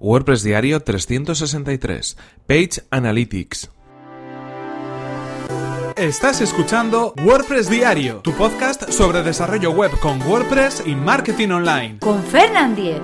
WordPress Diario 363, Page Analytics. Estás escuchando WordPress Diario, tu podcast sobre desarrollo web con WordPress y marketing online. Con Fernand Diez.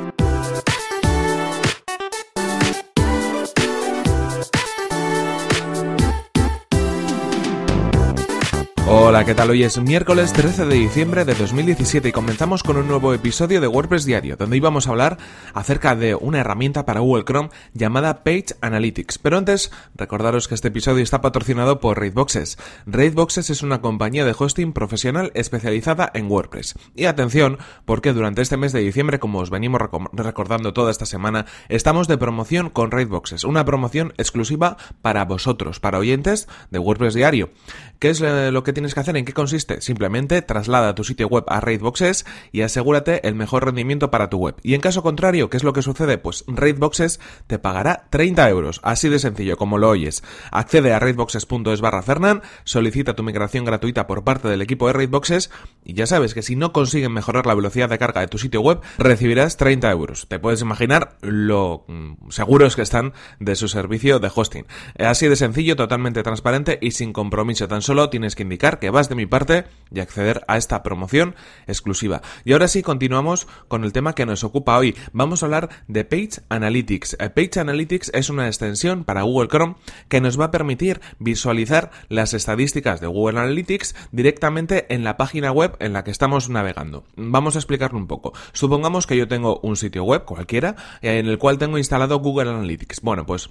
Hola, ¿qué tal? Hoy es miércoles 13 de diciembre de 2017 y comenzamos con un nuevo episodio de WordPress Diario, donde íbamos a hablar acerca de una herramienta para Google Chrome llamada Page Analytics. Pero antes, recordaros que este episodio está patrocinado por Raidboxes. Raidboxes es una compañía de hosting profesional especializada en WordPress. Y atención, porque durante este mes de diciembre, como os venimos recordando toda esta semana, estamos de promoción con Raidboxes, una promoción exclusiva para vosotros, para oyentes de WordPress Diario. ¿Qué es eh, lo que tienes que hacer? ¿En qué consiste? Simplemente traslada tu sitio web a Raidboxes y asegúrate el mejor rendimiento para tu web. Y en caso contrario, ¿qué es lo que sucede? Pues Raidboxes te pagará 30 euros, así de sencillo como lo oyes. Accede a raidboxes.es barra Fernan, solicita tu migración gratuita por parte del equipo de Raidboxes y ya sabes que si no consiguen mejorar la velocidad de carga de tu sitio web, recibirás 30 euros. Te puedes imaginar lo mm, seguros que están de su servicio de hosting. Así de sencillo, totalmente transparente y sin compromiso. Tan solo tienes que indicar que vas de mi parte y acceder a esta promoción exclusiva. Y ahora sí, continuamos con el tema que nos ocupa hoy. Vamos a hablar de Page Analytics. Eh, Page Analytics es una extensión para Google Chrome que nos va a permitir visualizar las estadísticas de Google Analytics directamente en la página web en la que estamos navegando. Vamos a explicarlo un poco. Supongamos que yo tengo un sitio web cualquiera en el cual tengo instalado Google Analytics. Bueno, pues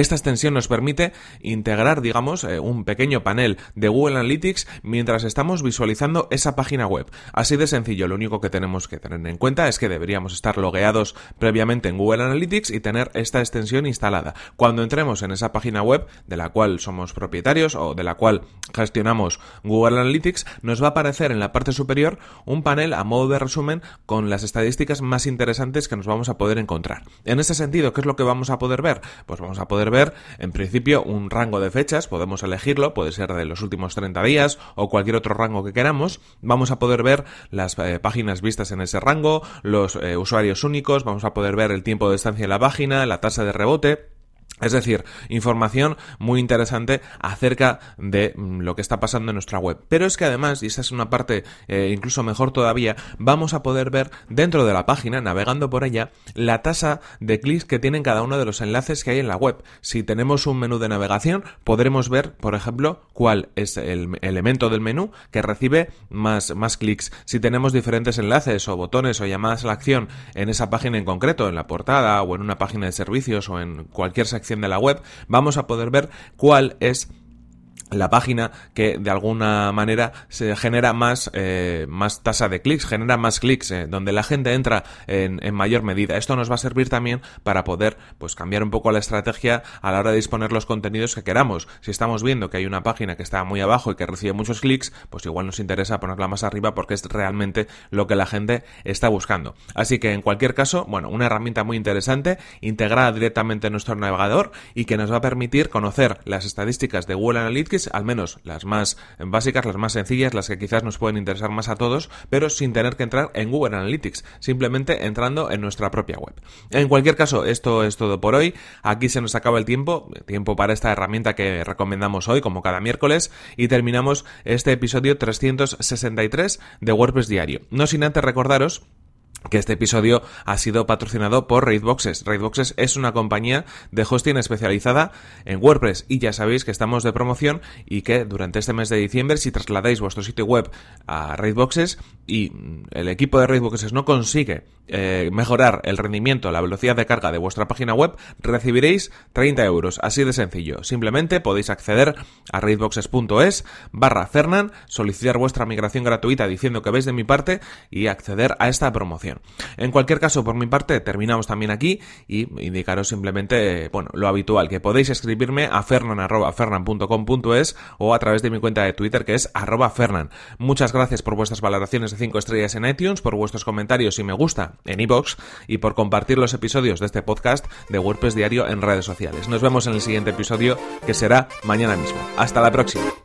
esta extensión nos permite integrar, digamos, eh, un pequeño panel de Google Analytics mientras estamos visualizando esa página web. Así de sencillo, lo único que tenemos que tener en cuenta es que deberíamos estar logueados previamente en Google Analytics y tener esta extensión instalada. Cuando entremos en esa página web de la cual somos propietarios o de la cual gestionamos Google Analytics, nos va a aparecer en la parte superior un panel a modo de resumen con las estadísticas más interesantes que nos vamos a poder encontrar. En ese sentido, ¿qué es lo que vamos a poder ver? Pues vamos a poder ver, en principio, un rango de fechas, podemos elegirlo, puede ser de los últimos 30 días o cualquier otro rango que queramos. Vamos a poder ver las eh, páginas vistas en ese rango, los eh, usuarios únicos, vamos a poder ver el tiempo de estancia en la página, la tasa de rebote. Es decir, información muy interesante acerca de mm, lo que está pasando en nuestra web. Pero es que además, y esa es una parte eh, incluso mejor todavía, vamos a poder ver dentro de la página, navegando por ella, la tasa de clics que tienen cada uno de los enlaces que hay en la web. Si tenemos un menú de navegación, podremos ver, por ejemplo, cuál es el elemento del menú que recibe más, más clics. Si tenemos diferentes enlaces o botones o llamadas a la acción en esa página en concreto, en la portada o en una página de servicios o en cualquier sección de la web, vamos a poder ver cuál es la página que de alguna manera se genera más, eh, más tasa de clics, genera más clics, eh, donde la gente entra en, en, mayor medida. Esto nos va a servir también para poder pues cambiar un poco la estrategia a la hora de disponer los contenidos que queramos. Si estamos viendo que hay una página que está muy abajo y que recibe muchos clics, pues igual nos interesa ponerla más arriba porque es realmente lo que la gente está buscando. Así que en cualquier caso, bueno, una herramienta muy interesante, integrada directamente en nuestro navegador y que nos va a permitir conocer las estadísticas de Google Analytics al menos las más básicas, las más sencillas, las que quizás nos pueden interesar más a todos, pero sin tener que entrar en Google Analytics, simplemente entrando en nuestra propia web. En cualquier caso, esto es todo por hoy. Aquí se nos acaba el tiempo, tiempo para esta herramienta que recomendamos hoy, como cada miércoles, y terminamos este episodio 363 de WordPress Diario. No sin antes recordaros que este episodio ha sido patrocinado por Raidboxes. Raidboxes es una compañía de hosting especializada en WordPress y ya sabéis que estamos de promoción y que durante este mes de diciembre si trasladáis vuestro sitio web a Raidboxes y el equipo de Raidboxes no consigue eh, mejorar el rendimiento, la velocidad de carga de vuestra página web, recibiréis 30 euros. Así de sencillo. Simplemente podéis acceder a raidboxes.es barra Fernan, solicitar vuestra migración gratuita diciendo que veis de mi parte y acceder a esta promoción. En cualquier caso, por mi parte, terminamos también aquí y indicaros simplemente, bueno, lo habitual, que podéis escribirme a fernan.fernan.com.es o a través de mi cuenta de Twitter que es arroba fernan. Muchas gracias por vuestras valoraciones de 5 estrellas en iTunes, por vuestros comentarios y me gusta en iBox y por compartir los episodios de este podcast de WordPress Diario en redes sociales. Nos vemos en el siguiente episodio que será mañana mismo. Hasta la próxima.